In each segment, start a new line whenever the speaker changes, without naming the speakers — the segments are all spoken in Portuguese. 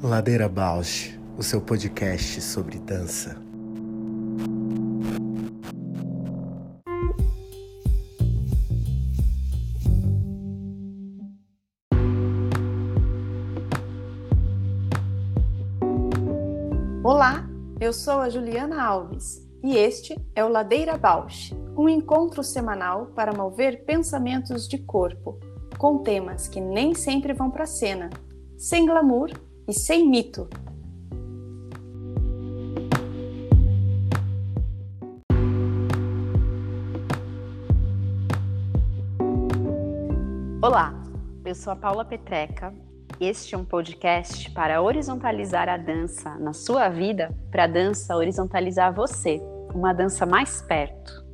Ladeira Bausch, o seu podcast sobre dança.
Olá, eu sou a Juliana Alves e este é o Ladeira Bausch, um encontro semanal para mover pensamentos de corpo, com temas que nem sempre vão para cena, sem glamour e sem mito.
Olá, eu sou a Paula Petreca. Este é um podcast para horizontalizar a dança na sua vida, para a dança horizontalizar você, uma dança mais perto.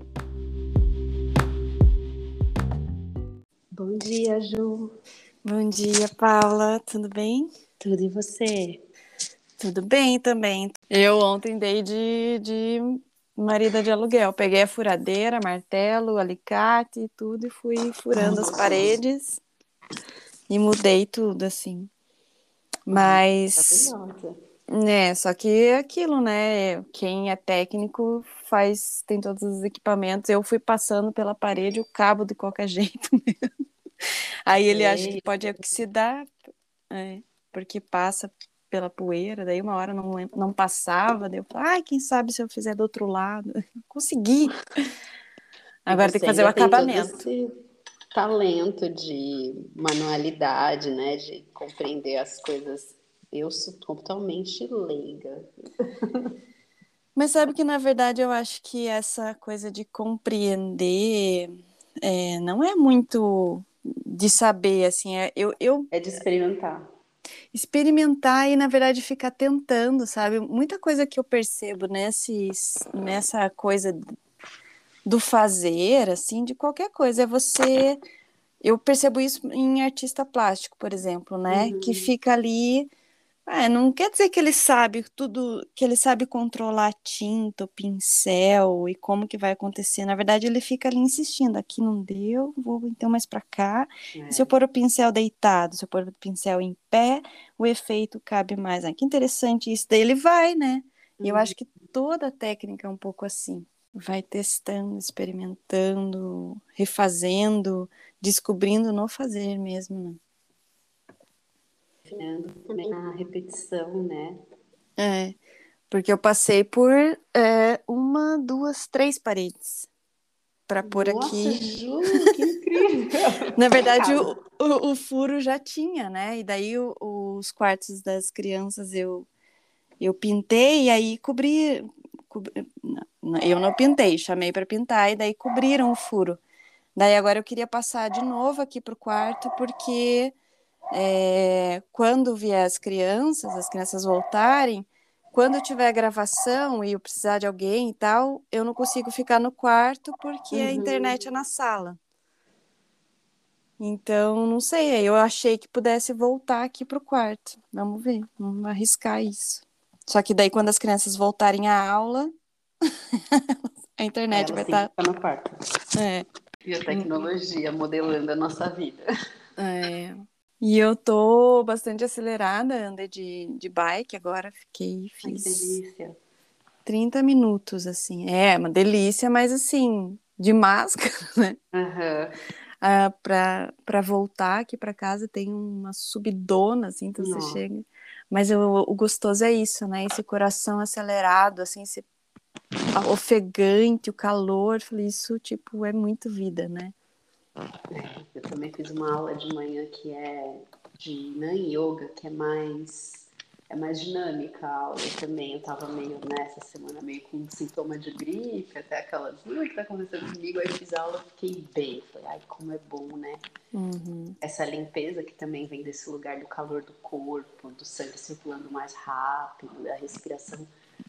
Bom dia, Ju.
Bom dia, Paula. Tudo bem?
Tudo e você?
Tudo bem também. Eu ontem dei de, de marida de aluguel. Peguei a furadeira, martelo, alicate e tudo e fui furando as paredes e mudei tudo assim. Mas né, só que é aquilo, né? Quem é técnico faz tem todos os equipamentos. Eu fui passando pela parede o cabo de qualquer jeito mesmo. Aí ele acha que pode oxidar. É porque passa pela poeira, daí uma hora não, não passava, daí eu falei, ai, quem sabe se eu fizer do outro lado. Consegui. Agora tem que fazer o acabamento.
Talento de manualidade, né? De compreender as coisas. Eu sou totalmente leiga.
Mas sabe que, na verdade, eu acho que essa coisa de compreender é, não é muito de saber, assim, é, eu, eu...
É de experimentar
experimentar e, na verdade, ficar tentando, sabe? Muita coisa que eu percebo nesse, nessa coisa do fazer, assim, de qualquer coisa, é você. Eu percebo isso em artista plástico, por exemplo, né? Uhum. Que fica ali é, não quer dizer que ele sabe tudo, que ele sabe controlar a tinta, pincel e como que vai acontecer. Na verdade, ele fica ali insistindo, aqui não deu, vou então mais para cá. É. Se eu pôr o pincel deitado, se eu pôr o pincel em pé, o efeito cabe mais. Ah, que interessante isso. Daí ele vai, né? E eu uhum. acho que toda técnica é um pouco assim. Vai testando, experimentando, refazendo, descobrindo no fazer mesmo, né?
Também na repetição, né?
É, porque eu passei por é, uma, duas, três paredes para pôr aqui.
Ju, que incrível!
na verdade, o, o, o, furo já tinha, né? E daí o, os quartos das crianças eu eu pintei e aí cobri, cobri eu não pintei, chamei para pintar e daí cobriram o furo. Daí agora eu queria passar de novo aqui para o quarto porque é, quando vier as crianças, as crianças voltarem, quando tiver gravação e eu precisar de alguém e tal, eu não consigo ficar no quarto porque uhum. a internet é na sala. Então, não sei, eu achei que pudesse voltar aqui para o quarto. Vamos ver, vamos arriscar isso. Só que daí, quando as crianças voltarem à aula, a internet vai estar.
Tá... no quarto.
É.
E a tecnologia modelando a nossa vida.
É. E eu tô bastante acelerada, andei de, de bike agora, fiquei, fiz...
Ai, que delícia.
30 minutos, assim. É, uma delícia, mas assim, de máscara, né?
Uhum.
Ah, pra, pra voltar aqui para casa tem uma subidona, assim, então você chega. Mas eu, o gostoso é isso, né? Esse coração acelerado, assim, esse ofegante, o calor. Falei, isso, tipo, é muito vida, né?
Eu também fiz uma aula de manhã que é de Nan Yoga, que é mais é mais dinâmica a aula também. Eu tava meio nessa semana, meio com sintoma de gripe, até aquelas, o que tá acontecendo comigo? Aí fiz a aula, fiquei bem. Falei, ai, como é bom, né?
Uhum.
Essa limpeza que também vem desse lugar do calor do corpo, do sangue circulando mais rápido, da respiração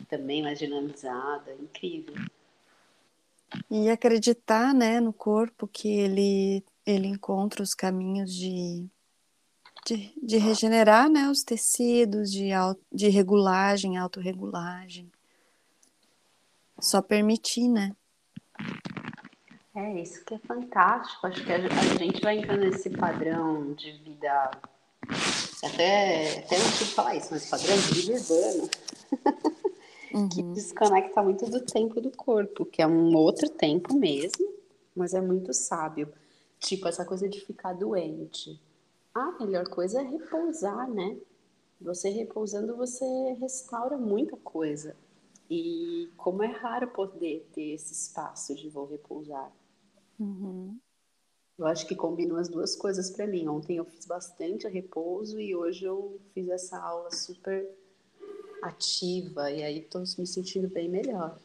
também mais dinamizada, incrível.
E acreditar, né, no corpo que ele, ele encontra os caminhos de, de, de regenerar, né, os tecidos, de, de regulagem, autorregulagem. Só permitir, né?
É, isso que é fantástico. Acho que a, gente vai entrando nesse padrão de vida. Até, até não preciso falar isso, mas padrão de vida urbano. Uhum. que desconecta muito do tempo do corpo, que é um outro tempo mesmo, mas é muito sábio. Tipo, essa coisa de ficar doente. A melhor coisa é repousar, né? Você repousando, você restaura muita coisa. E como é raro poder ter esse espaço de vou repousar.
Uhum.
Eu acho que combinam as duas coisas para mim. Ontem eu fiz bastante repouso e hoje eu fiz essa aula super ativa e aí estou me sentindo bem melhor.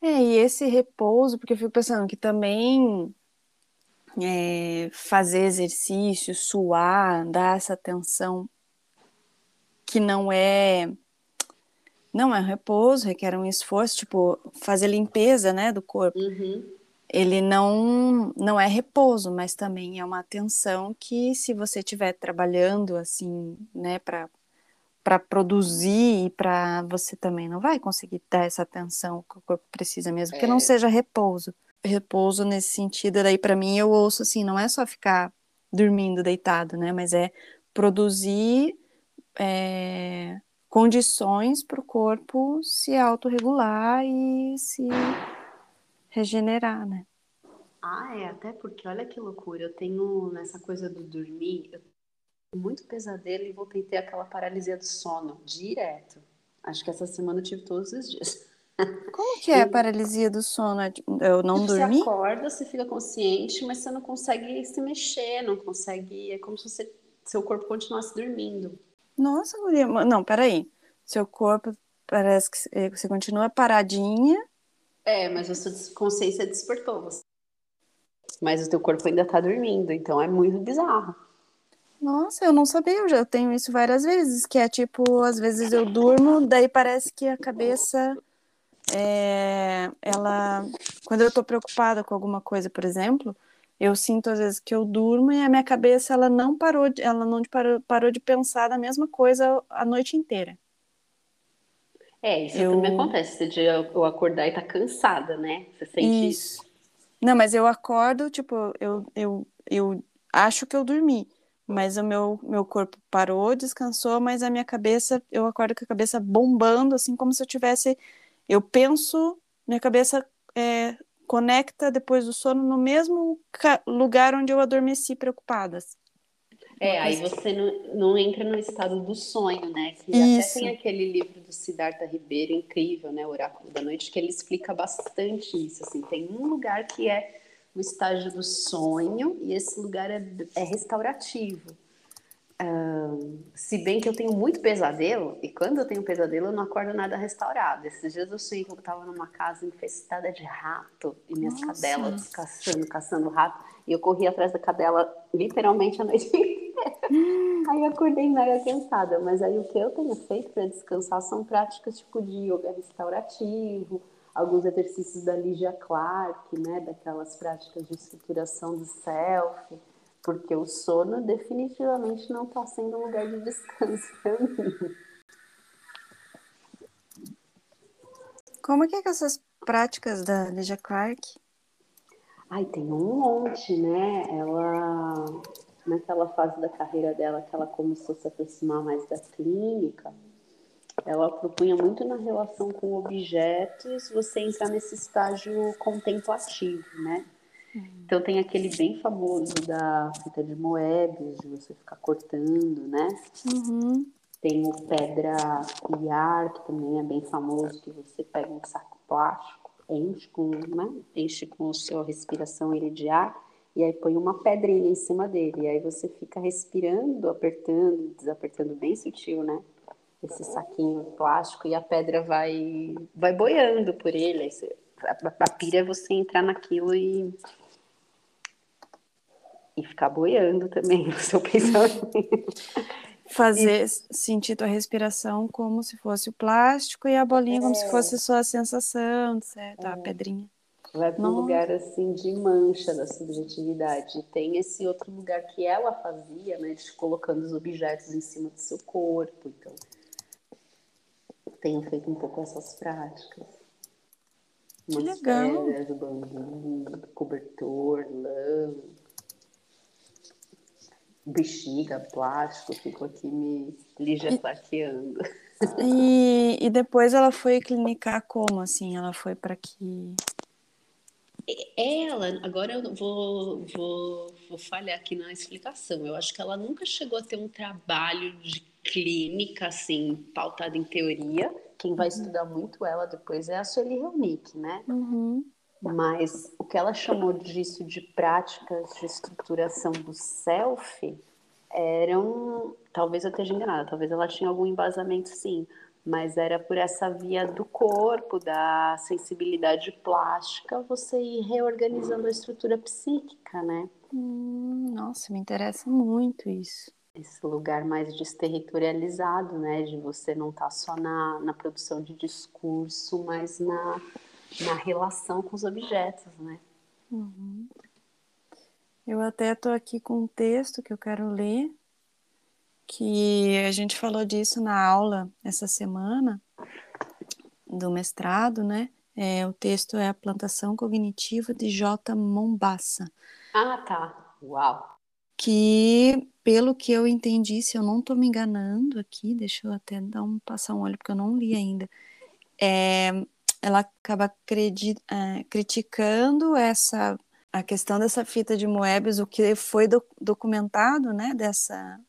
É, e esse repouso, porque eu fico pensando que também é, fazer exercício, suar, dar essa atenção que não é não é repouso, requer um esforço, tipo fazer limpeza, né, do corpo.
Uhum.
Ele não não é repouso, mas também é uma atenção que se você estiver trabalhando assim, né, para para produzir e para você também não vai conseguir dar essa atenção que o corpo precisa mesmo, que não é. seja repouso. Repouso nesse sentido, daí para mim eu ouço assim, não é só ficar dormindo deitado, né, mas é produzir é, condições para o corpo se autorregular e se regenerar, né?
Ah, é, até porque olha que loucura, eu tenho nessa coisa do dormir, eu muito pesadelo e voltei a ter aquela paralisia do sono direto. Acho que essa semana eu tive todos os dias.
Como que é a paralisia do sono? É eu não dormi?
Você acorda, você fica consciente, mas você não consegue se mexer, não consegue. É como se você, seu corpo continuasse dormindo.
Nossa, Maria. Não, peraí. Seu corpo parece que eh, você continua paradinha.
É, mas a sua consciência despertou você. Mas o teu corpo ainda tá dormindo, então é muito bizarro.
Nossa, eu não sabia, eu já tenho isso várias vezes, que é tipo, às vezes eu durmo, daí parece que a cabeça, é, ela, quando eu tô preocupada com alguma coisa, por exemplo, eu sinto às vezes que eu durmo e a minha cabeça, ela não parou, de, ela não parou, parou de pensar da mesma coisa a noite inteira.
É, isso eu... também acontece, de eu acordar e tá cansada, né? Você sente isso? isso?
Não, mas eu acordo, tipo, eu, eu, eu acho que eu dormi, mas o meu, meu corpo parou, descansou, mas a minha cabeça, eu acordo com a cabeça bombando, assim como se eu tivesse. Eu penso, minha cabeça é, conecta depois do sono no mesmo lugar onde eu adormeci preocupada.
É, aí você não, não entra no estado do sonho, né? Que Isso. até tem aquele livro do Siddhartha Ribeiro, incrível, né? Oráculo da Noite, que ele explica bastante isso. Assim, tem um lugar que é o estágio do sonho e esse lugar é, é restaurativo. Se bem que eu tenho muito pesadelo, e quando eu tenho pesadelo eu não acordo nada restaurado. Esses dias eu sonhei que eu estava numa casa infestada de rato e minhas Nossa. cadelas caçando, caçando rato, e eu corri atrás da cadela literalmente a noite inteira. aí eu acordei mega cansada, mas aí o que eu tenho feito para descansar são práticas tipo de yoga restaurativo, alguns exercícios da Ligia Clark, né, daquelas práticas de estruturação do self, porque o sono definitivamente não está sendo um lugar de descanso para mim.
Como é que é com essas práticas da Ligia Clark?
Ai, tem um monte, né? Ela, naquela fase da carreira dela que ela começou a se aproximar mais da clínica, ela propunha muito na relação com objetos você entrar nesse estágio contemplativo, né? Então tem aquele bem famoso da fita de Moebius, de você ficar cortando, né?
Uhum.
Tem o pedra iar, que também é bem famoso, que você pega um saco plástico, enche com, né? enche com a sua respiração ele de ar, e aí põe uma pedrinha em cima dele. E aí você fica respirando, apertando, desapertando bem sutil, né? Esse saquinho plástico e a pedra vai vai boiando por ele. A, pira é você entrar naquilo e e ficar boiando também no seu pensamento.
Fazer e... sentir tua respiração como se fosse o plástico e a bolinha é. como se é. fosse só a sensação, certo? É. A pedrinha.
Vai para um lugar assim de mancha da subjetividade. E tem esse outro lugar que ela fazia, né? De colocando os objetos em cima do seu corpo. Então, tenho feito um pouco essas práticas.
Que
Umas
legal.
pedras, bambu, cobertor, lã, bexiga, plástico, fico aqui me Lígia plaqueando.
E, e depois ela foi clinicar como, assim? Ela foi para que...
Ela, agora eu vou, vou, vou falhar aqui na explicação. Eu acho que ela nunca chegou a ter um trabalho de clínica, assim, pautado em teoria. Quem vai estudar muito ela depois é a Sueli Ronick, né?
Uhum.
Mas o que ela chamou disso de práticas de estruturação do self eram, talvez eu esteja enganada, talvez ela tinha algum embasamento sim, mas era por essa via do corpo, da sensibilidade plástica, você ir reorganizando a estrutura psíquica, né?
Hum, nossa, me interessa muito isso.
Esse lugar mais desterritorializado, né? De você não estar só na, na produção de discurso, mas na, na relação com os objetos, né?
Uhum. Eu até estou aqui com um texto que eu quero ler, que a gente falou disso na aula essa semana do mestrado, né? É, o texto é A Plantação Cognitiva de J. Mombassa.
Ah, tá. Uau!
Que, pelo que eu entendi, se eu não estou me enganando aqui, deixa eu até dar um, passar um olho, porque eu não li ainda, é, ela acaba credi, é, criticando essa a questão dessa fita de Moebius, o que foi do, documentado, né, dessa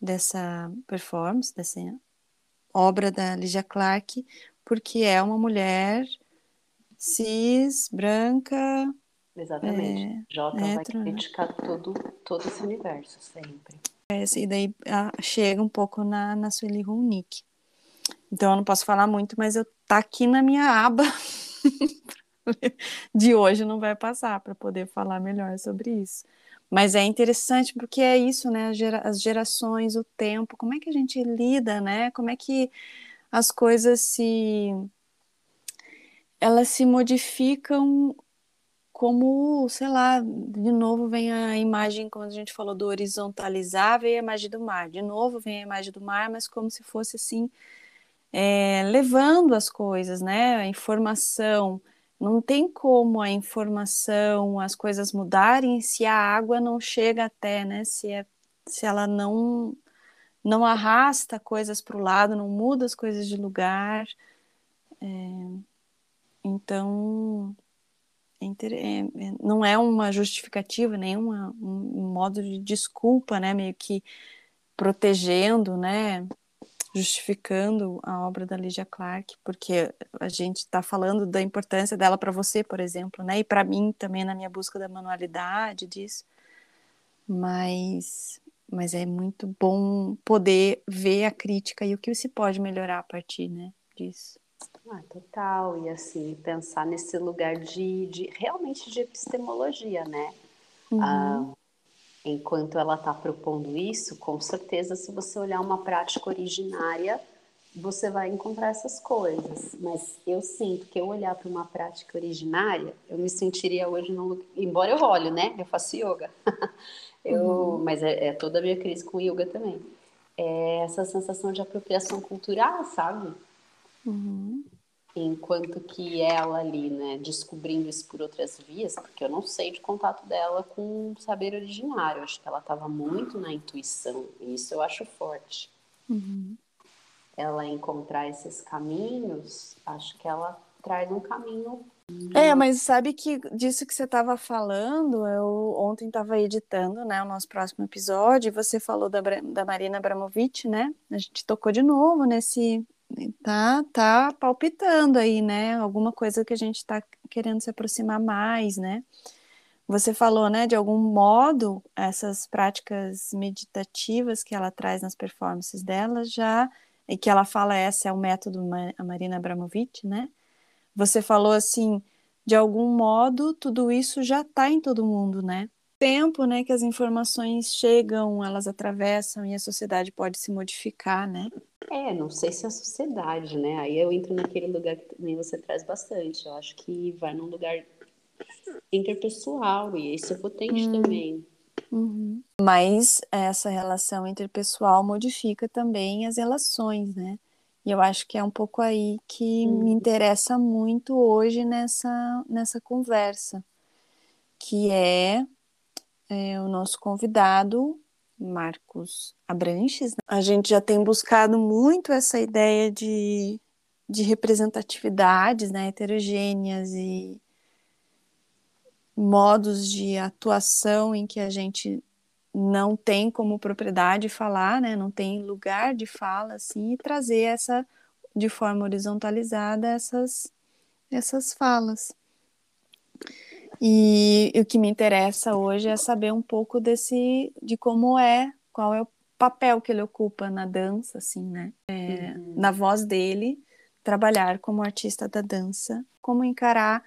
dessa performance, dessa obra da Lydia Clark, porque é uma mulher cis, branca.
Exatamente.
É,
Jota
hétero,
vai criticar todo, todo esse universo, sempre.
É, e daí chega um pouco na, na Sueli Ronick. Então eu não posso falar muito, mas eu tá aqui na minha aba de hoje não vai passar para poder falar melhor sobre isso. Mas é interessante porque é isso, né? As, gera, as gerações, o tempo, como é que a gente lida, né? Como é que as coisas se elas se modificam como, sei lá, de novo vem a imagem, como a gente falou, do horizontalizar, veio a imagem do mar. De novo vem a imagem do mar, mas como se fosse assim, é, levando as coisas, né? A informação. Não tem como a informação, as coisas mudarem se a água não chega até, né? Se, é, se ela não não arrasta coisas para o lado, não muda as coisas de lugar. É, então, é é- é- não é uma justificativa, nem um modo de desculpa, né? Meio que protegendo, né? Justificando a obra da Lydia Clark, porque a gente está falando da importância dela para você, por exemplo, né? E para mim também na minha busca da manualidade disso. Mas, mas é muito bom poder ver a crítica e o que se pode melhorar a partir, né? Disso.
Ah, total. E assim, pensar nesse lugar de, de realmente de epistemologia, né?
Uhum.
Ah, enquanto ela está propondo isso, com certeza, se você olhar uma prática originária, você vai encontrar essas coisas. Mas eu sinto que eu olhar para uma prática originária, eu me sentiria hoje num lugar. Embora eu olhe, né? Eu faço yoga. eu,
Uhum.
Mas é, é toda a minha crise com yoga também. É essa sensação de apropriação cultural, sabe?
Uhum.
Enquanto que ela ali, né, descobrindo isso por outras vias, porque eu não sei de contato dela com o saber originário, acho que ela estava muito na intuição, e isso eu acho forte.
Uhum.
Ela encontrar esses caminhos, acho que ela traz um caminho.
É, mas sabe que disso que você estava falando, eu ontem estava editando, né, o nosso próximo episódio, e você falou da, da Marina Abramovic, né? A gente tocou de novo nesse, tá, tá palpitando aí, né? Alguma coisa que a gente está querendo se aproximar mais, né? Você falou, né, de algum modo, essas práticas meditativas que ela traz nas performances dela já, e que ela fala esse é o método a Marina Abramovic, né? Você falou assim, de algum modo, tudo isso já está em todo mundo, né? Tempo, né, que as informações chegam, elas atravessam e a sociedade pode se modificar, né?
É, não sei se é a sociedade, né? Aí eu entro naquele lugar que também você traz bastante. Eu acho que vai num lugar interpessoal, e isso é potente
Hum.
também.
Uhum. Mas essa relação interpessoal modifica também as relações, né? E eu acho que é um pouco aí que
Uhum.
me interessa muito hoje nessa, nessa conversa, que é, é o nosso convidado, Marcos Abranches. né? A gente já tem buscado muito essa ideia de, de representatividades né, heterogêneas e modos de atuação em que a gente não tem como propriedade falar, né, não tem lugar de fala, assim, e trazer essa, de forma horizontalizada, essas, essas falas. E, e o que me interessa hoje é saber um pouco desse, de como é, qual é o papel que ele ocupa na dança, assim, né, é,
Uhum.
na voz dele, trabalhar como artista da dança, como encarar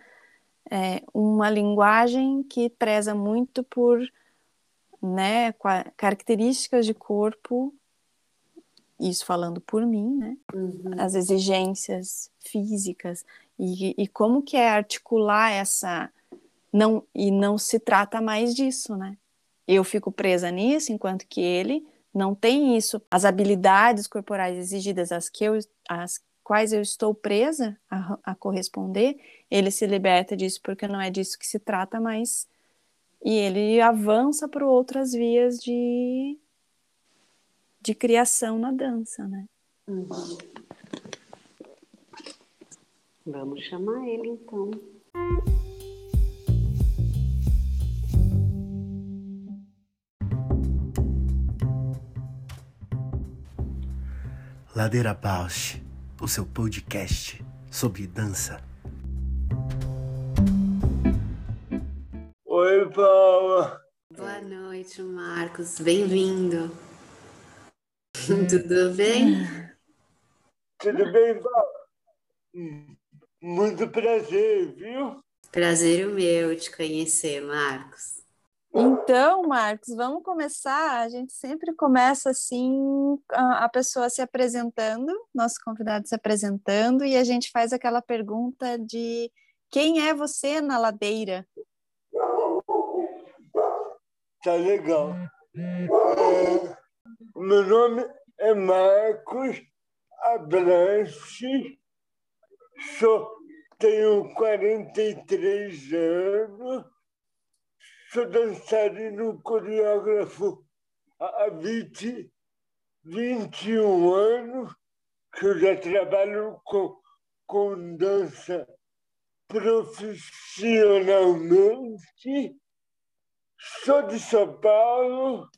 é, uma linguagem que preza muito por né, características de corpo, isso falando por mim, né,
Uhum.
as exigências físicas e, e como que é articular essa não e não se trata mais disso, né? Eu fico presa nisso, enquanto que ele não tem isso, as habilidades corporais exigidas às que eu, às quais eu estou presa a, a corresponder, ele se liberta disso porque não é disso que se trata mais e ele avança para outras vias de de criação na dança, né?
Vamos chamar ele então.
Ladeira Bausch, o seu podcast sobre dança.
Oi, Paula.
Boa noite, Marcos. Bem-vindo. Tudo bem?
Tudo bem, Paula? Muito prazer, viu?
Prazer o meu te conhecer, Marcos.
Então, Marcos, vamos começar. A gente sempre começa assim, a, pessoa se apresentando, nosso convidado se apresentando, e a gente faz aquela pergunta de quem é você na ladeira?
Tá legal. É, meu nome é Marcos Abranche, sou, tenho 43 anos, sou dançarino coreógrafo há há 20, 21 anos, que eu já trabalho com, com dança profissionalmente. Sou de São Paulo,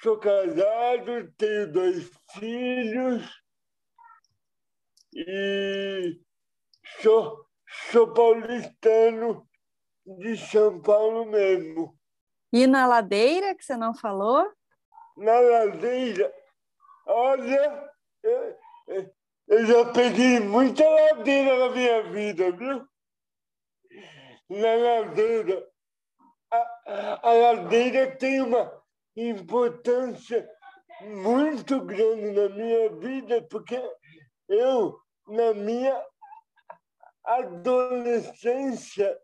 sou casado, tenho dois filhos e sou, sou paulistano de São Paulo mesmo.
E na ladeira, que você não falou?
Na ladeira, olha, eu, eu- eu já peguei muita ladeira na minha vida, viu? Na ladeira, a, a ladeira tem uma importância muito grande na minha vida, porque eu, na minha adolescência,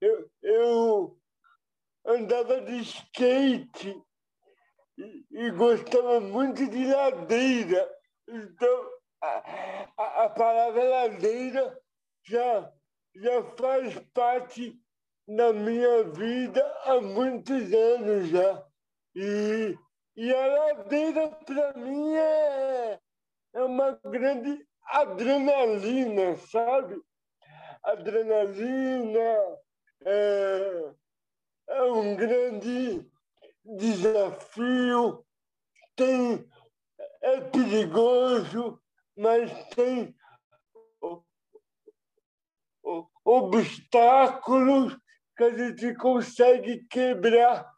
eu, eu andava de skate e, e gostava muito de ladeira. Então, a, a, a palavra ladeira já, já faz parte da minha vida há muitos anos já. E, e a ladeira, para mim, é, é uma grande adrenalina, sabe? Adrenalina é, é um grande desafio, tem, é perigoso, mas tem obstáculos que a gente consegue quebrar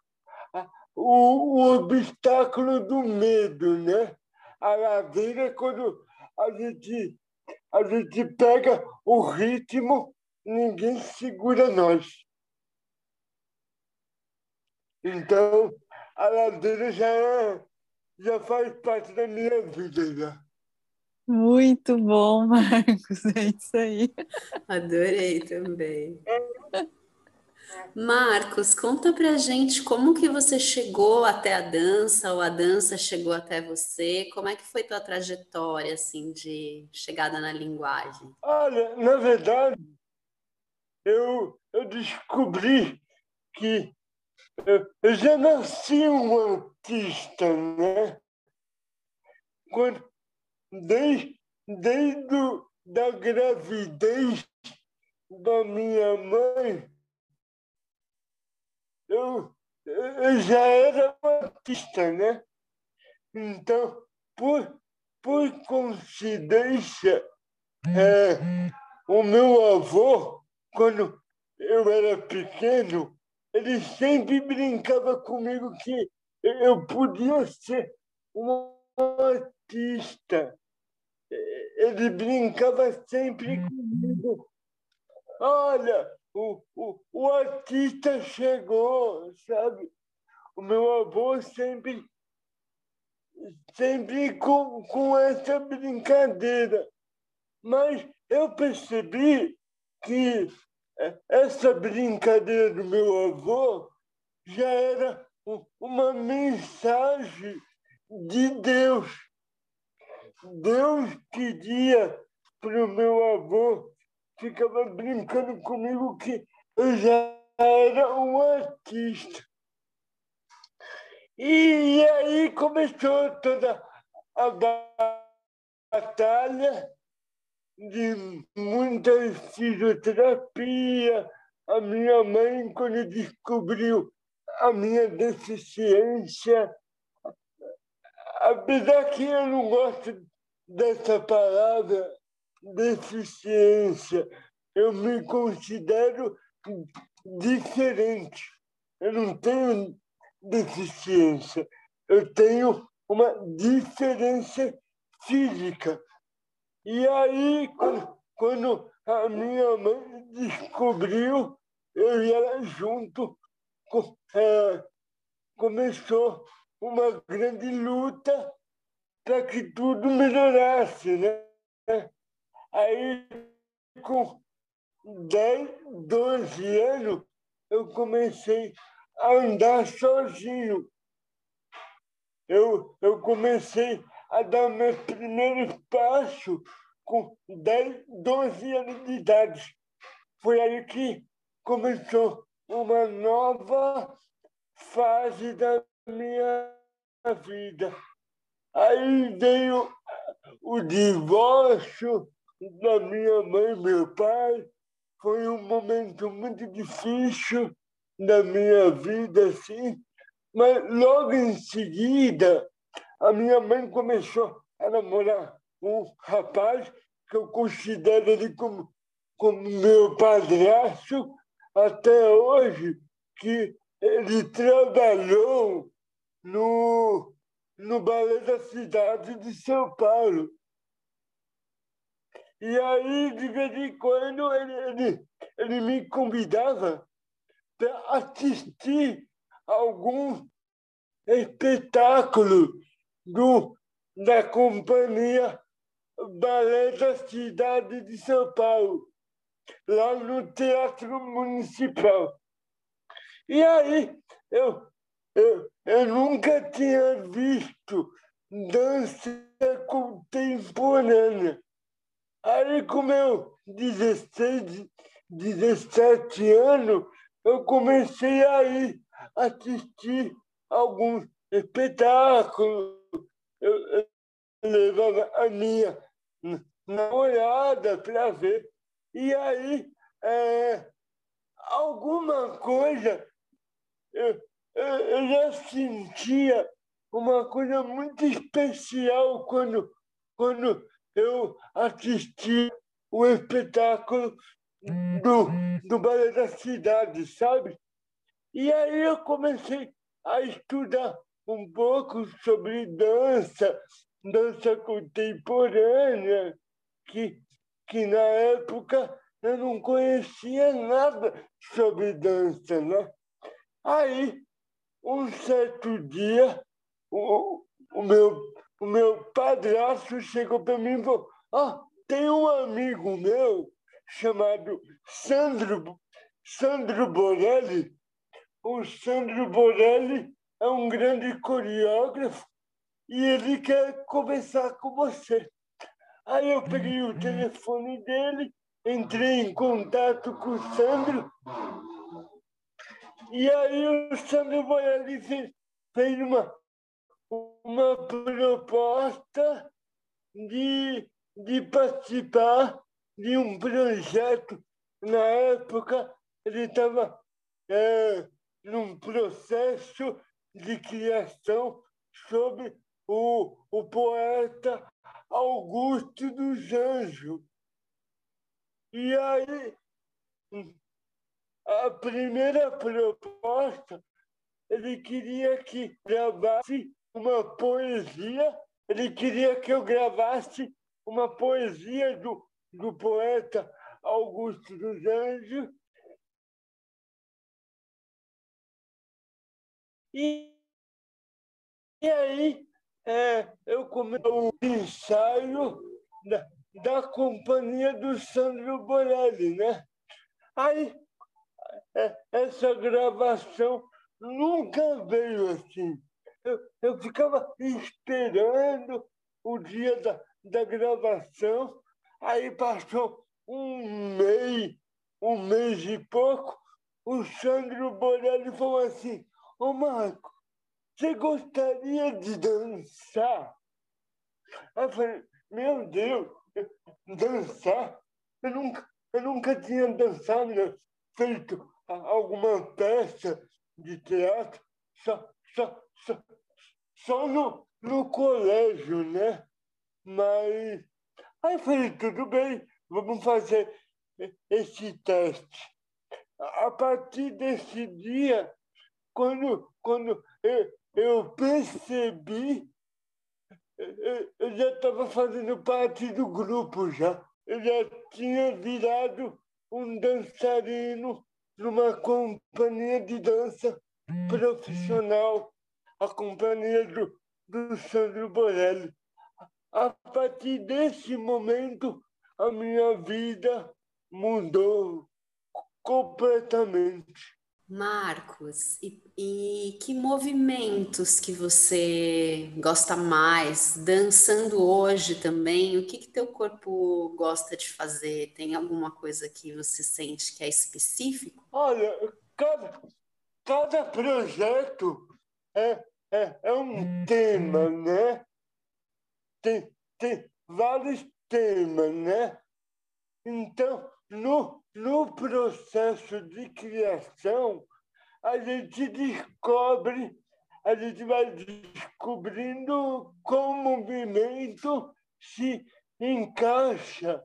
o, o obstáculo do medo, né? A ladeira, é quando a gente, a gente pega o ritmo, ninguém segura nós. Então, a ladeira já, é, já faz parte da minha vida. Já.
Muito bom, Marcos, é isso aí.
Adorei também. Marcos, conta pra gente como que você chegou até a dança ou a dança chegou até você? Como é que foi tua trajetória assim de chegada na linguagem?
Olha, na verdade, eu, eu descobri que eu, eu já nasci um artista, né? Quando, desde, desde do, da gravidez da minha mãe, eu, eu já era um artista, né? Então, por, por coincidência, é, o meu avô, quando eu era pequeno, ele sempre brincava comigo que eu podia ser um artista. Ele brincava sempre comigo. Olha, o, o, o artista chegou, sabe? O meu avô sempre, sempre com, com essa brincadeira. Mas eu percebi que essa brincadeira do meu avô já era uma mensagem de Deus. Deus pedia para o meu avô ficava brincando comigo que eu já era um artista. E aí começou toda a batalha de muita fisioterapia. A minha mãe, quando descobriu a minha deficiência, apesar que eu não gosto dessa palavra, deficiência. Eu me considero diferente. Eu não tenho deficiência. Eu tenho uma diferença física. E aí, quando, a minha mãe descobriu, eu e ela junto, é, começou uma grande luta para que tudo melhorasse, né? Aí, com 10, 12 anos, eu comecei a andar sozinho. Eu, eu comecei a dar meus primeiros passos com 10, 12 anos de idade. Foi aí que começou uma nova fase da minha vida. Aí veio o divórcio, da minha mãe e meu pai. Foi um momento muito difícil da minha vida, assim. Mas logo em seguida, a minha mãe começou a namorar um rapaz que eu considero ele como, como meu padrasto até hoje, que ele trabalhou no, no Balé da Cidade de São Paulo. E aí, de vez em quando, ele, ele, ele me convidava para assistir algum espetáculo do, da companhia Balé da Cidade de São Paulo, lá no Teatro Municipal. E aí, eu, eu, eu nunca tinha visto dança contemporânea. Aí, com meu 16, 17 anos, eu comecei a ir assistir alguns espetáculos. Eu, eu levava a minha namorada para ver. E aí, é, alguma coisa, eu, eu, eu já sentia uma coisa muito especial quando, quando eu assisti o espetáculo do, do Balé da Cidade, sabe? E aí eu comecei a estudar um pouco sobre dança, dança contemporânea, que, que na época eu não conhecia nada sobre dança, né? Aí, um certo dia, o, o meu o meu padrasto chegou para mim e falou: Ah, tem um amigo meu chamado Sandro, Sandro Borelli. O Sandro Borelli é um grande coreógrafo e ele quer conversar com você. Aí eu peguei o telefone dele, entrei em contato com o Sandro, e aí o Sandro Borelli fez, uma, uma proposta de, de participar de um projeto. Na época, ele estava é, num processo de criação sobre o, o poeta Augusto dos Anjos. E aí, a primeira proposta, ele queria que gravasse uma poesia, ele queria que eu gravasse uma poesia do, do poeta Augusto dos Anjos. E, e aí é, eu comecei o ensaio da, da companhia do Sandro Borelli, né? Aí é, essa gravação nunca veio assim. Eu, eu ficava esperando o dia da, da gravação, aí passou um mês, um mês e pouco, o Sandro Borelli falou assim, ô Marco, você gostaria de dançar? Eu falei, meu Deus, dançar? Eu nunca, eu nunca tinha dançado, né? feito alguma peça de teatro, só, só, só, só no, no colégio, né? Mas aí eu falei, tudo bem, vamos fazer esse teste. A partir desse dia, quando, quando eu, eu percebi, eu já estava fazendo parte do grupo já. Eu já tinha virado um dançarino numa companhia de dança profissional, a companhia do, do Sandro Borelli. A partir desse momento, a minha vida mudou completamente.
Marcos, e, e, que movimentos que você gosta mais? Dançando hoje também, o que que teu corpo gosta de fazer? Tem alguma coisa que você sente que é específico?
Olha, cada, cada projeto é, é, é um tema, né? Tem, tem vários temas, né? Então, no, no processo de criação, a gente descobre, a gente vai descobrindo como o movimento se encaixa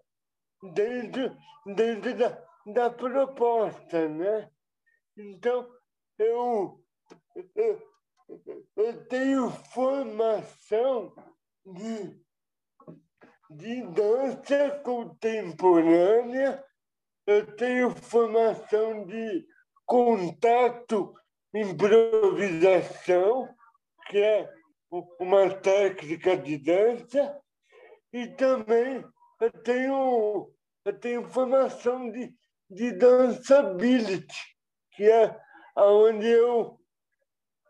dentro, dentro da, da proposta, né? Então, eu, eu, eu tenho formação de, de dança contemporânea eu tenho formação de contato, improvisação, que é uma técnica de dança, e também eu tenho, eu tenho formação de, de dançability, que é onde eu,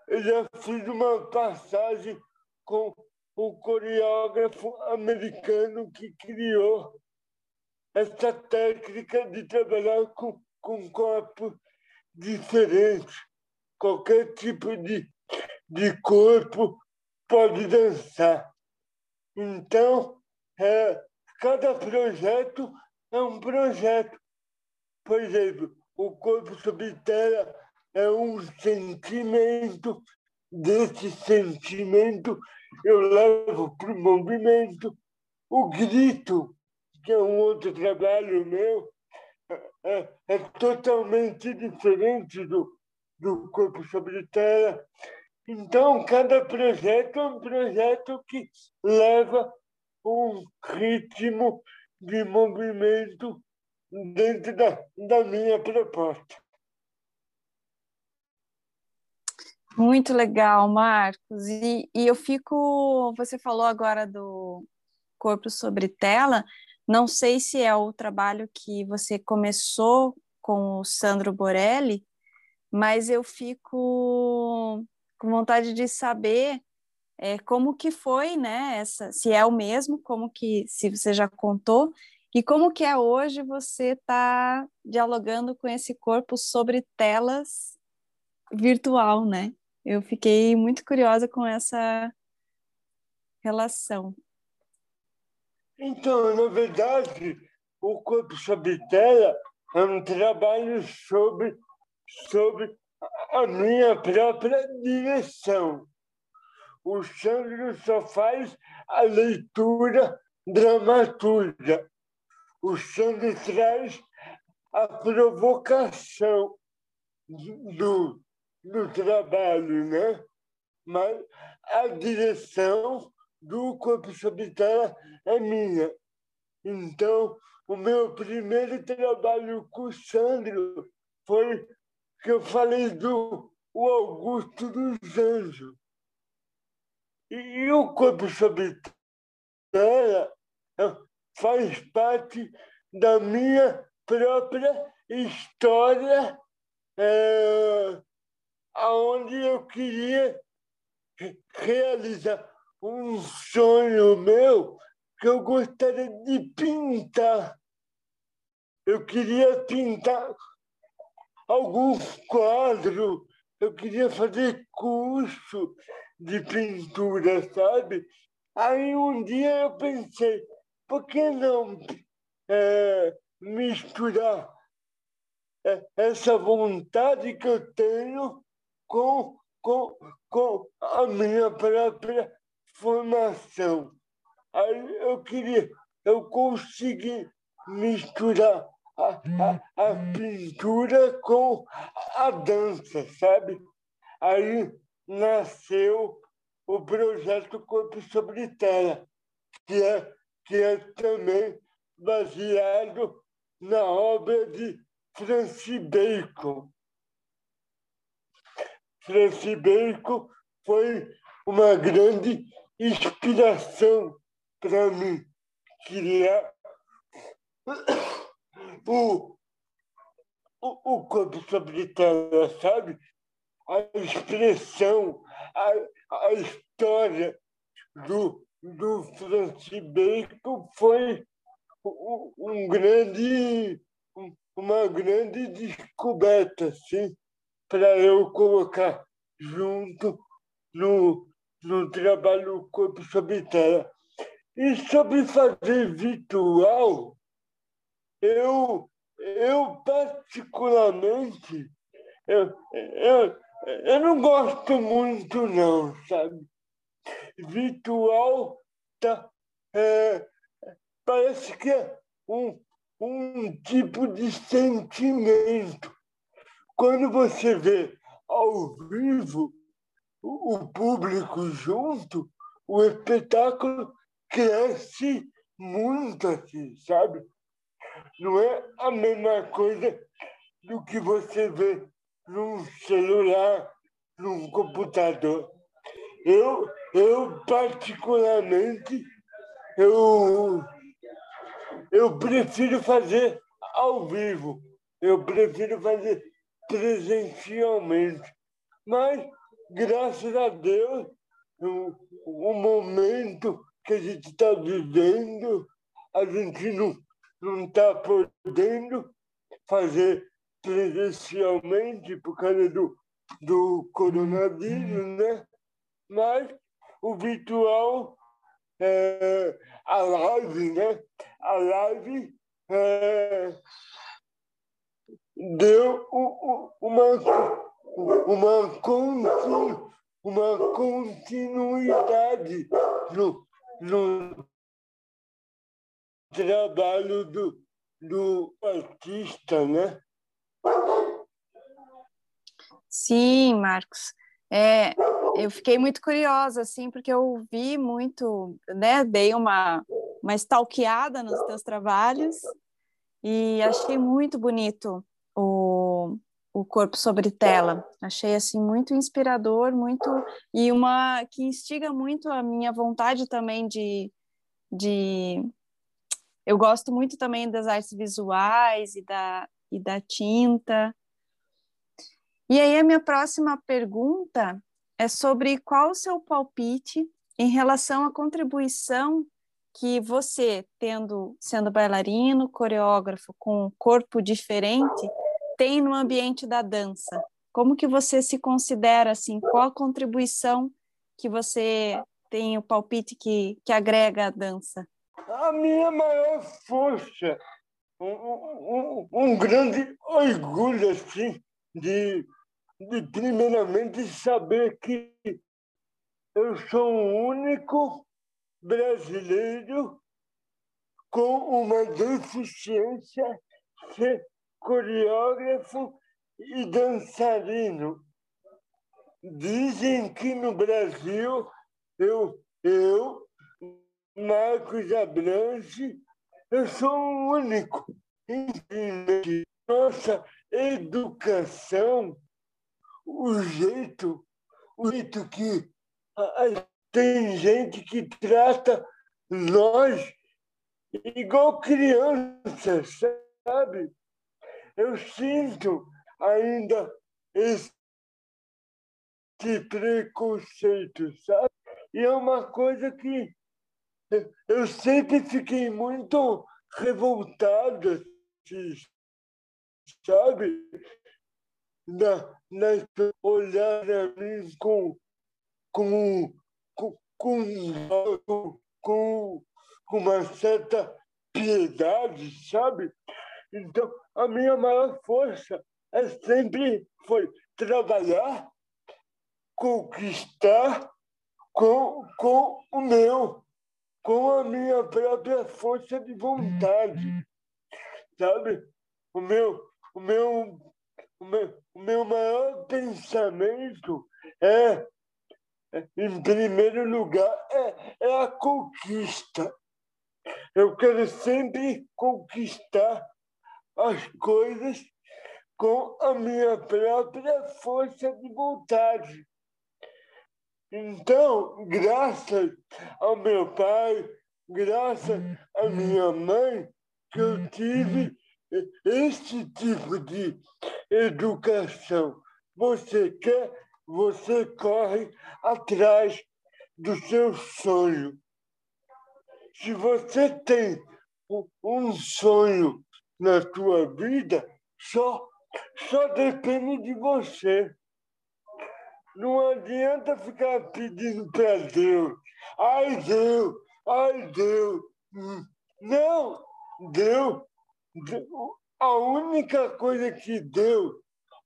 eu já fiz uma passagem com o coreógrafo americano que criou essa técnica de trabalhar com, com corpo diferente. Qualquer tipo de, de corpo pode dançar. Então, é, cada projeto é um projeto. Por exemplo, o corpo sobre terra é um sentimento. Desse sentimento eu levo para o movimento. O grito que é um outro trabalho meu, é, é totalmente diferente do, do Corpo sobre Terra. Então, cada projeto é um projeto que leva um ritmo de movimento dentro da, da minha proposta.
Muito legal, Marcos. E, e eu fico. Você falou agora do corpo sobre tela. Não sei se é o trabalho que você começou com o Sandro Borelli, mas eu fico com vontade de saber é, como que foi, né? Essa, se é o mesmo, como que, se você já contou, e como que é hoje você estar tá dialogando com esse corpo sobre telas virtual, né? Eu fiquei muito curiosa com essa relação.
Então, na verdade, o corpo sobre tela é um trabalho sobre, sobre a minha própria direção. O Sandro só faz a leitura dramaturga. O Sandro traz a provocação do, do trabalho, né? Mas a direção do corpo tela é minha. Então, o meu primeiro trabalho com o Sandro foi que eu falei do o Augusto dos Anjos. E, e o corpo terra é, faz parte da minha própria história, é, onde eu queria realizar um sonho meu que eu gostaria de pintar. Eu queria pintar algum quadro, eu queria fazer curso de pintura, sabe? Aí um dia eu pensei, por que não é, misturar é, essa vontade que eu tenho com, com, com a minha própria formação? Aí eu queria, eu consegui misturar a, a, a pintura com a dança, sabe? Aí nasceu o projeto Corpo sobre Terra, que é, que é também baseado na obra de Francis Bacon. Francis Bacon foi uma grande inspiração para mim criar o, o, o corpo sobre tela, sabe? A expressão, a, a história do, do Francis Bacon foi um, um grande, uma grande descoberta, assim, para eu colocar junto no, no trabalho Corpo sobre Terra. E sobre fazer virtual, eu, eu particularmente, eu, eu, eu não gosto muito não, sabe? Virtual tá, é, parece que é um, um tipo de sentimento. Quando você vê ao vivo o, público junto, o espetáculo cresce muito assim, sabe? não é a mesma coisa do que você vê num celular, num computador. Eu, eu particularmente, eu, eu prefiro fazer ao vivo, eu prefiro fazer presencialmente. Mas, graças a Deus, o, o momento que a gente está vivendo, a gente não não está podendo fazer presencialmente por causa do, do coronavírus, né? Mas o virtual, é, a live, né? A live é, deu uma, uma, uma continuidade no, no trabalho do, do artista, né?
Sim, Marcos. É, eu fiquei muito curiosa, assim, porque eu vi muito, né, dei uma, uma stalkeada nos teus trabalhos e achei muito bonito o, o corpo sobre tela. Achei, assim, muito inspirador, muito... E uma que instiga muito a minha vontade também de, de eu gosto muito também das artes visuais e, da, e da tinta. E aí a minha próxima pergunta é sobre qual o seu palpite em relação à contribuição que você, tendo sendo bailarino, coreógrafo com um corpo diferente, tem no ambiente da dança. Como que você se considera assim? Qual a contribuição que você tem o palpite que, que agrega à dança?
A minha maior força, um, um, um grande orgulho assim de, de primeiramente saber que eu sou o único brasileiro com uma deficiência coreógrafo e dançarino. Dizem que no Brasil eu, eu Marcos Abranche, eu sou o único. Nossa educação, o jeito, o jeito que tem gente que trata nós igual crianças, sabe? Eu sinto ainda esse preconceito, sabe? E é uma coisa que eu sempre fiquei muito revoltado, sabe? Na, na olhar a mim com, com, com, com, com uma certa piedade, sabe? Então, a minha maior força é sempre foi trabalhar, conquistar com, com o meu, com a minha própria força de vontade, sabe? O meu, o meu, o meu, o meu maior pensamento é, é em primeiro lugar, é, é a conquista. Eu quero sempre conquistar as coisas com a minha própria força de vontade. Então, graças ao meu pai, graças à minha mãe, que eu tive esse tipo de educação. Você quer, você corre atrás do seu sonho. Se você tem um sonho na tua vida, só, só depende de você. Não adianta ficar pedindo para Deus. Ai, Deus, ai, Deus. Não, Deus, a única coisa que Deus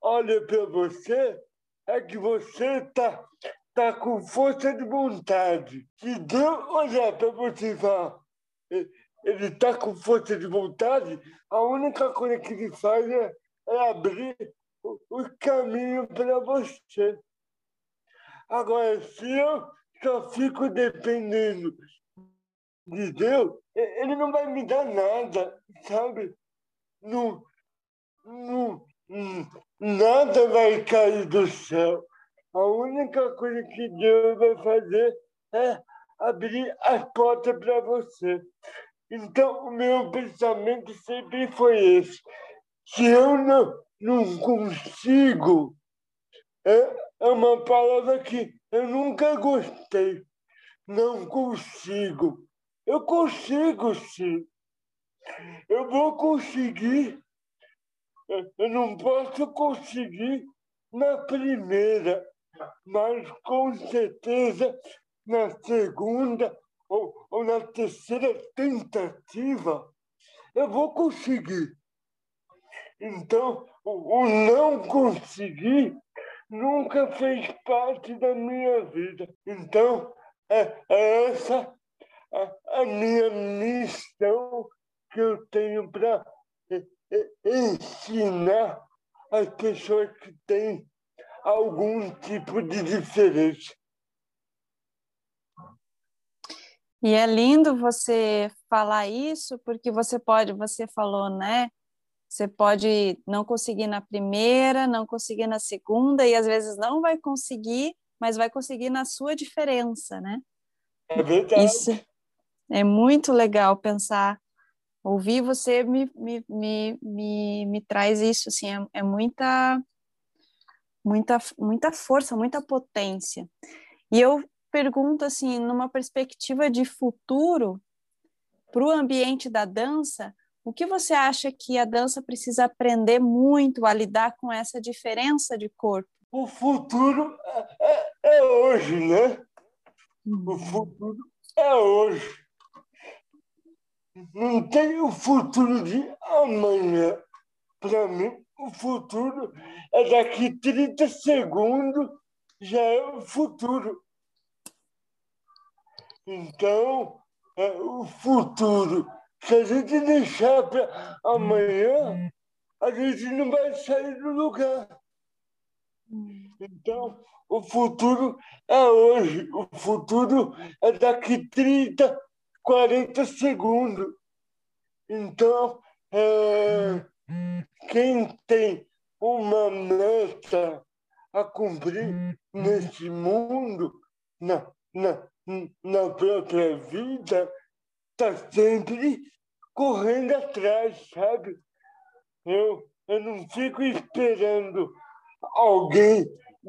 olha para você é que você está tá com força de vontade. Se Deus olhar para você e falar, ele está com força de vontade, a única coisa que ele faz é, é abrir o, o caminho para você. Agora, se eu só fico dependendo de Deus, ele não vai me dar nada, sabe? Não, nada vai cair do céu. A única coisa que Deus vai fazer é abrir as portas para você. Então, o meu pensamento sempre foi esse. Se eu não, não consigo, é, é uma palavra que eu nunca gostei. Não consigo. Eu consigo sim. Eu vou conseguir. Eu não posso conseguir na primeira, mas com certeza na segunda ou, ou na terceira tentativa, eu vou conseguir. Então, o, o não conseguir nunca fez parte da minha vida. Então, é, é essa a, a, minha missão que eu tenho para ensinar as pessoas que têm algum tipo de diferença.
E é lindo você falar isso, porque você pode, você falou, né? Você pode não conseguir na primeira, não conseguir na segunda, e às vezes não vai conseguir, mas vai conseguir na sua diferença, né?
É verdade.
Isso é muito legal pensar Ouvir você me, me, me, me, me traz isso, assim, é, é muita, muita, muita força, muita potência. E eu pergunto, assim, numa perspectiva de futuro, para o ambiente da dança, o que você acha que a dança precisa aprender muito a lidar com essa diferença de corpo?
O futuro é, é, é hoje, né? O uhum. futuro é hoje. Não tem o futuro de amanhã. Para mim, o futuro é daqui 30 segundos, já é o futuro. Então, é o futuro. Se a gente deixar para amanhã, a gente não vai sair do lugar. Então, o futuro é hoje. O futuro é daqui 30, 40 segundos. Então, é, quem tem uma meta a cumprir nesse mundo, na, na, na própria vida, está sempre correndo atrás, sabe? Eu, eu não fico esperando alguém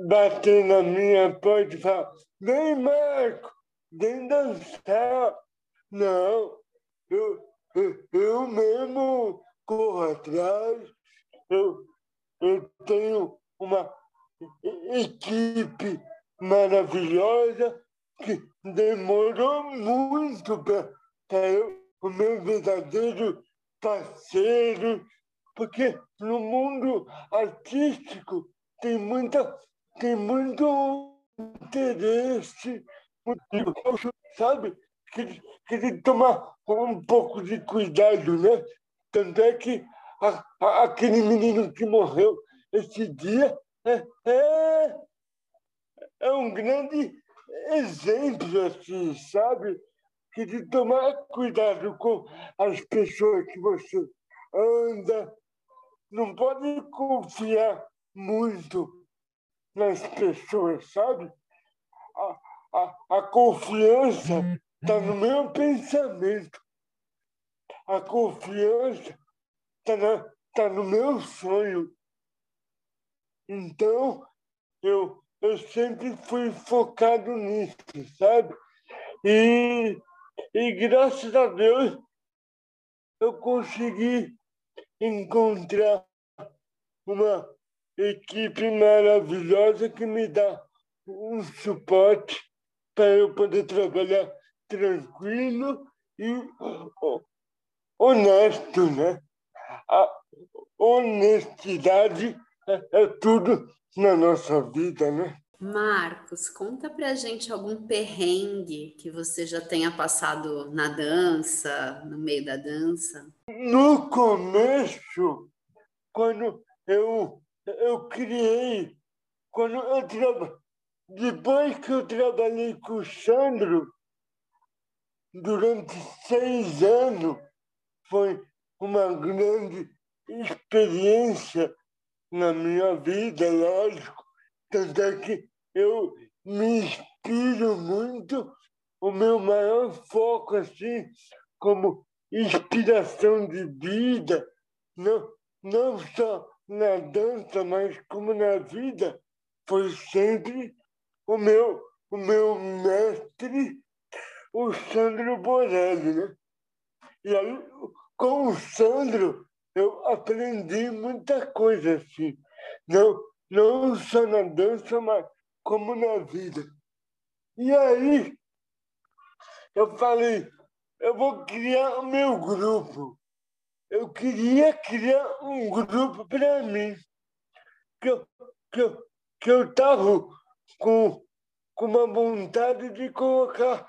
bater na minha porta e falar: vem, Marco, vem dançar. Não, eu, eu, eu mesmo corro atrás, eu, eu tenho uma equipe maravilhosa que demorou muito para o meu verdadeiro parceiro, porque no mundo artístico tem muita tem muito interesse, sabe? que, que tem que tomar um pouco de cuidado, né? Tanto é que a, a, aquele menino que morreu esse dia é, é, é um grande exemplo, assim, sabe? Que de tomar cuidado com as pessoas que você anda, não pode confiar muito nas pessoas, sabe? A, a, a confiança Está no meu pensamento. A confiança está tá no meu sonho. Então, eu, eu sempre fui focado nisso, sabe? E, e graças a Deus eu consegui encontrar uma equipe maravilhosa que me dá um suporte para eu poder trabalhar tranquilo e honesto, né? A honestidade é, é tudo na nossa vida, né?
Marcos, conta pra gente algum perrengue que você já tenha passado na dança, no meio da dança.
No começo, quando eu, eu criei, quando eu traba... depois que eu trabalhei com o Sandro, durante seis anos foi uma grande experiência na minha vida, lógico. Tanto é que eu me inspiro muito, o meu maior foco, assim, como inspiração de vida, não, não só na dança, mas como na vida, foi sempre o meu, o meu mestre o Sandro Borelli, né? E aí, com o Sandro, eu aprendi muita coisa, assim. Não, não só na dança, mas como na vida. E aí, eu falei, eu vou criar o meu grupo. Eu queria criar um grupo para mim. Que eu, que eu, que eu com, com uma vontade de colocar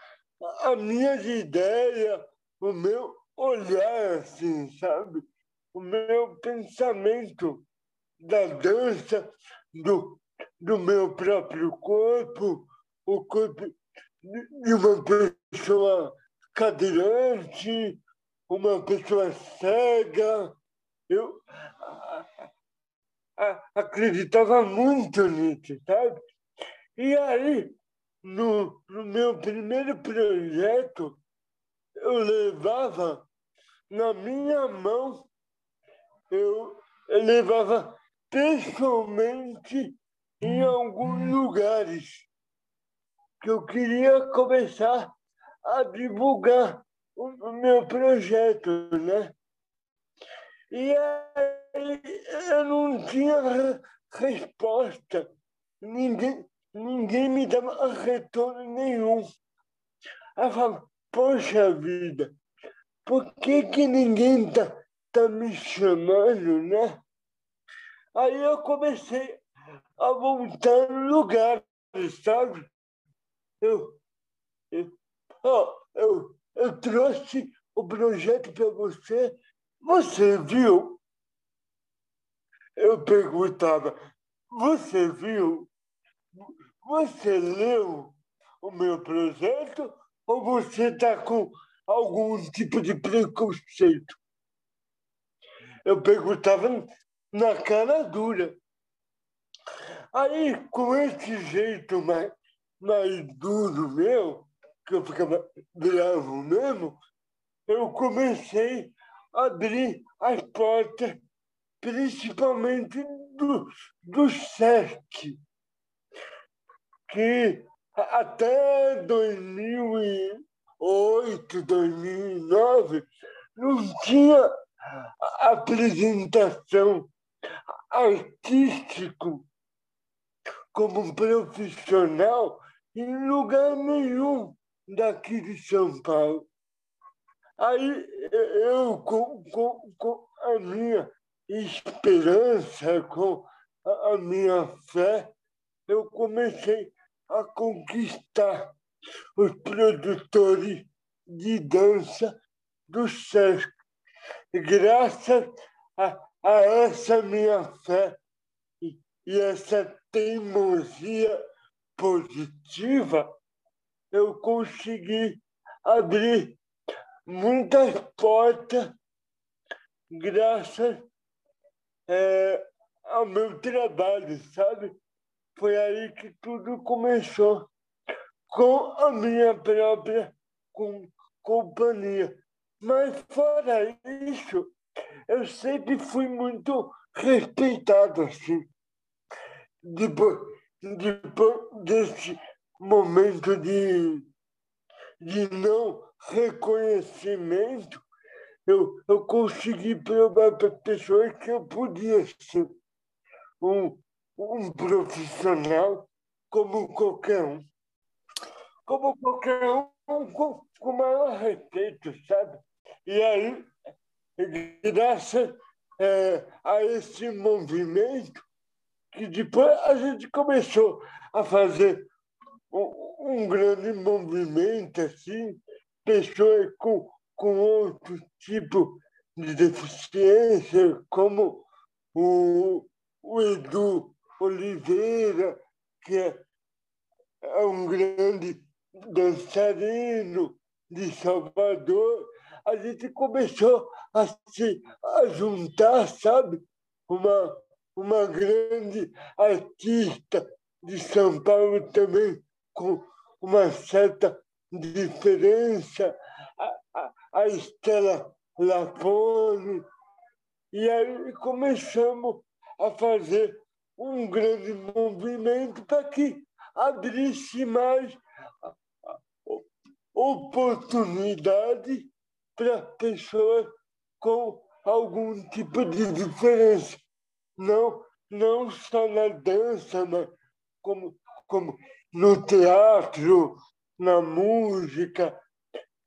as minhas ideias, o meu olhar, assim, sabe? O meu pensamento da dança, do, do meu próprio corpo, o corpo de uma pessoa cadeirante, uma pessoa cega. Eu acreditava muito nisso, sabe? E aí, no, no meu primeiro projeto, eu levava na minha mão, eu, levava pessoalmente em alguns lugares que eu queria começar a divulgar o, meu projeto, né? E aí eu não tinha resposta, ninguém, ninguém me dava retorno nenhum. Eu falava, poxa vida, por que, que ninguém tá, tá me chamando, né? Aí eu comecei a voltar no lugar, sabe? Eu, eu, oh, eu, eu trouxe o projeto para você. Você viu? Eu perguntava, você viu? Você leu o meu projeto ou você está com algum tipo de preconceito? Eu perguntava na cara dura. Aí, com esse jeito mais, mais duro meu, que eu ficava bravo mesmo, eu comecei a abrir as portas, principalmente do, do SESC, que até 2008, 2009, não tinha apresentação artístico como profissional em lugar nenhum daqui de São Paulo. Aí eu, com, com, com a minha esperança, com a, a minha fé, eu comecei a conquistar os produtores de dança do SESC. Graças a, a essa minha fé e, e essa teimosia positiva, eu consegui abrir muitas portas graças é, ao meu trabalho, sabe? Foi aí que tudo começou, com a minha própria com, companhia. Mas fora isso, eu sempre fui muito respeitado, assim. Depois, depois desse momento de, de não reconhecimento, eu, eu consegui provar para as pessoas que eu podia ser um, um profissional como qualquer um. Como qualquer um, com, com maior respeito, sabe? E aí, graças é, a esse movimento, que depois a gente começou a fazer um, um grande movimento, assim, pessoas com, com outro tipo de deficiência, como o, o Edu Oliveira, que é, é um grande dançarino de Salvador, a gente começou a se a juntar, sabe? Uma, uma grande artista de São Paulo também, com uma certa diferença, a, a, a Estela Lafone, e aí começamos a fazer um grande movimento para que abrisse mais oportunidade para pessoas com algum tipo de diferença. Não, não só na dança, mas como, como no teatro, na música.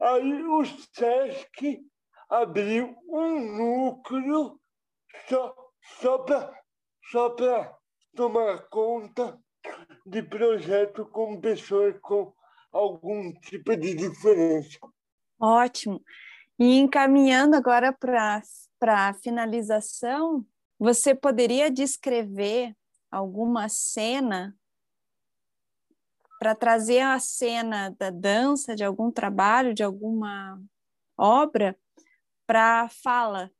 Aí o SESC abriu um núcleo só, só para só tomar conta de projeto com pessoas com algum tipo de diferença.
Ótimo. E encaminhando agora para a finalização, você poderia descrever alguma cena para trazer a cena da dança, de algum trabalho, de alguma obra, para a fala?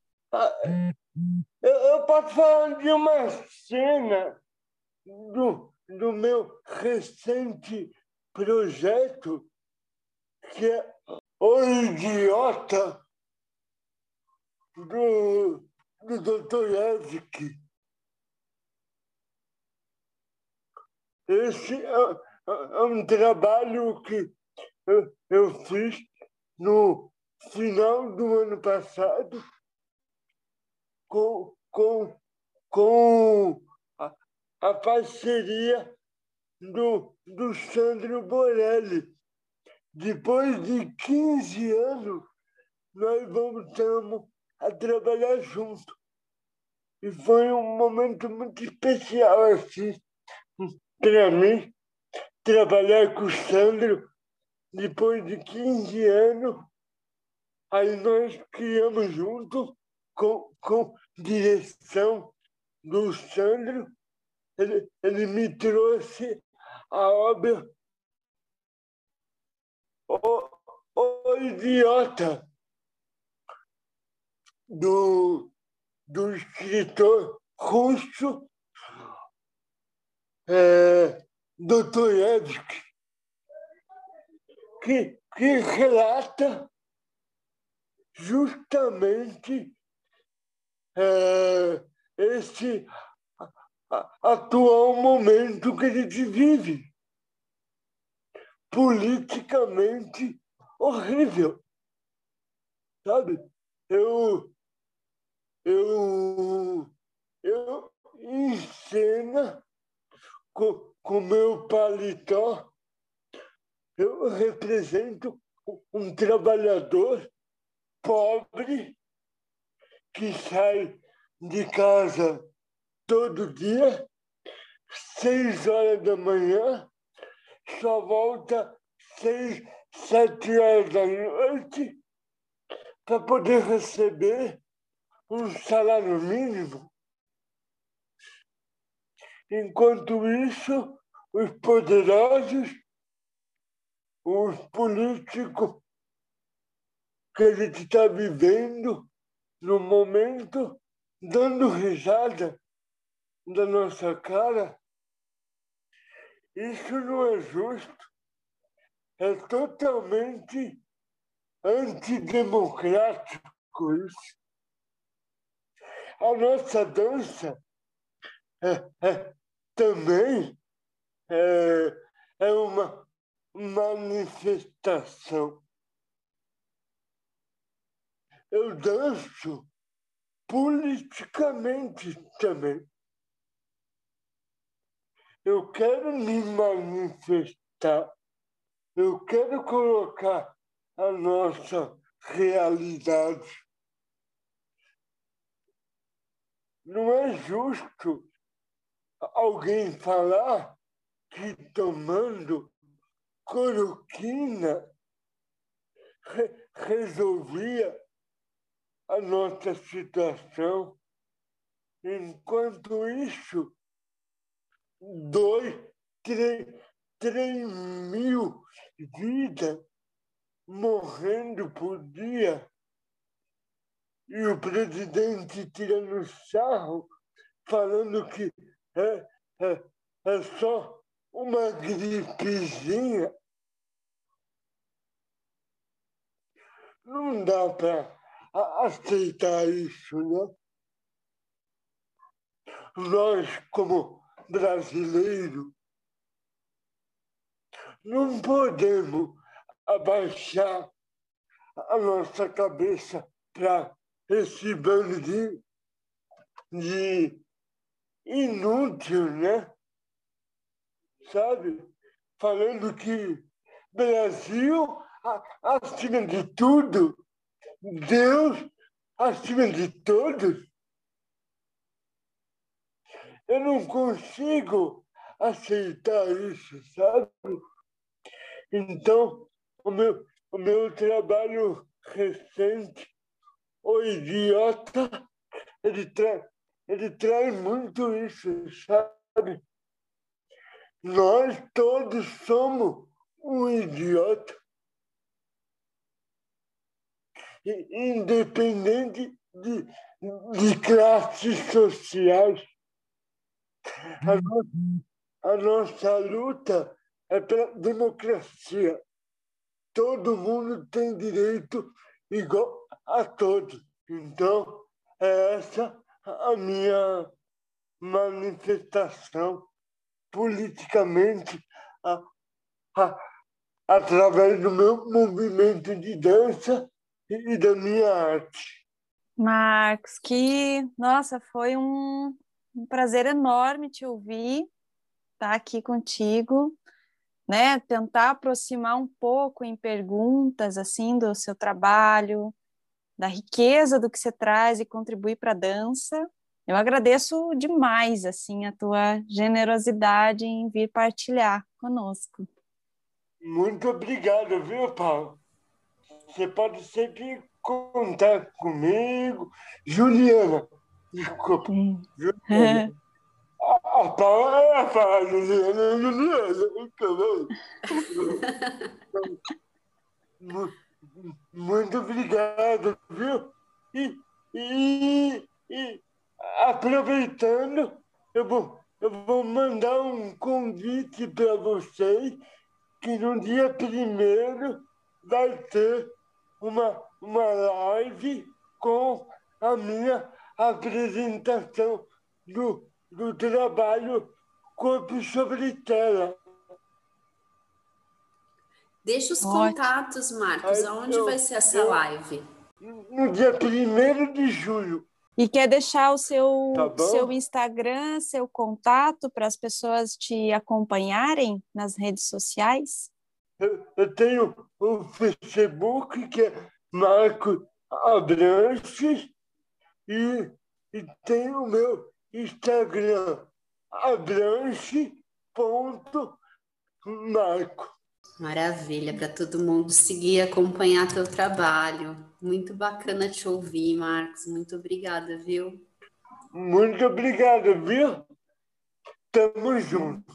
Eu, eu posso falar de uma cena do, do meu recente projeto, que é O Idiota, do, do Dostoiévski. Esse é, é, um trabalho que eu, eu fiz no final do ano passado com, com, com a, a parceria do, do Sandro Borelli. Depois de 15 anos, nós voltamos a trabalhar junto. E foi um momento muito especial assim, para mim, trabalhar com o Sandro depois de 15 anos. Aí nós criamos junto com, com direção do Sandro. Ele, ele me trouxe a obra O, o Idiota, do, do escritor russo é, Dostoiévski, que, que relata justamente é, esse atual momento que a gente vive, politicamente horrível. Sabe? Eu, eu, eu em cena com, com meu paletó, eu represento um trabalhador pobre que sai de casa todo dia, seis horas da manhã, só volta seis, sete horas da noite para poder receber um salário mínimo. Enquanto isso, os poderosos, os políticos que a gente está vivendo no momento, dando risada da nossa cara, isso não é justo. É totalmente antidemocrático isso. A nossa dança é, é, também é, é uma manifestação. Eu danço politicamente também. Eu quero me manifestar, eu quero colocar a nossa realidade. Não é justo alguém falar que tomando cloroquina re resolvia a nossa situação. Enquanto isso, dois, três, três mil vidas morrendo por dia e o presidente tirando sarro, falando que é, é, é só uma gripezinha. Não dá para aceitar isso, né? Nós, como brasileiros, não podemos abaixar a nossa cabeça para esse bando de, de inútil, né? Sabe? Falando que Brasil acima de tudo, Deus acima de todos. Eu não consigo aceitar isso, sabe? Então, o meu, o meu trabalho recente, O Idiota, ele, tra, ele traz muito isso, sabe? Nós todos somos um idiota. Independente de, de classes sociais. A nossa, a nossa luta é pela democracia. Todo mundo tem direito igual a todos. Então, é essa a minha manifestação politicamente a, a, através do meu movimento de dança e da minha arte.
Marcos, que nossa, foi um, um prazer enorme te ouvir, estar tá aqui contigo, né? Tentar aproximar um pouco em perguntas assim do seu trabalho, da riqueza do que você traz e contribui para a dança. Eu agradeço demais assim a tua generosidade em vir partilhar conosco.
Muito obrigado, viu, Paulo? Você pode sempre contar comigo. Juliana. A, a Paula a Paula, Juliana, Juliana. Muito obrigado, viu? E, e, e aproveitando, eu vou, eu vou mandar um convite para vocês que no dia primeiro vai ter uma, uma live com a minha apresentação do, do trabalho Corpo sobre Tela.
Deixa os Ótimo. contatos, Marcos. Aí, Aonde eu, vai ser essa eu, live?
No dia 1 de julho.
E quer deixar o seu, tá seu Instagram, seu contato para as pessoas te acompanharem nas redes sociais?
Eu, eu tenho o Facebook, que é Marco Abranches, e, e tenho o meu Instagram, abranche.marco.
Maravilha, para todo mundo seguir e acompanhar teu trabalho. Muito bacana te ouvir, Marcos. Muito obrigada, viu?
Muito obrigada, viu? Tamo junto.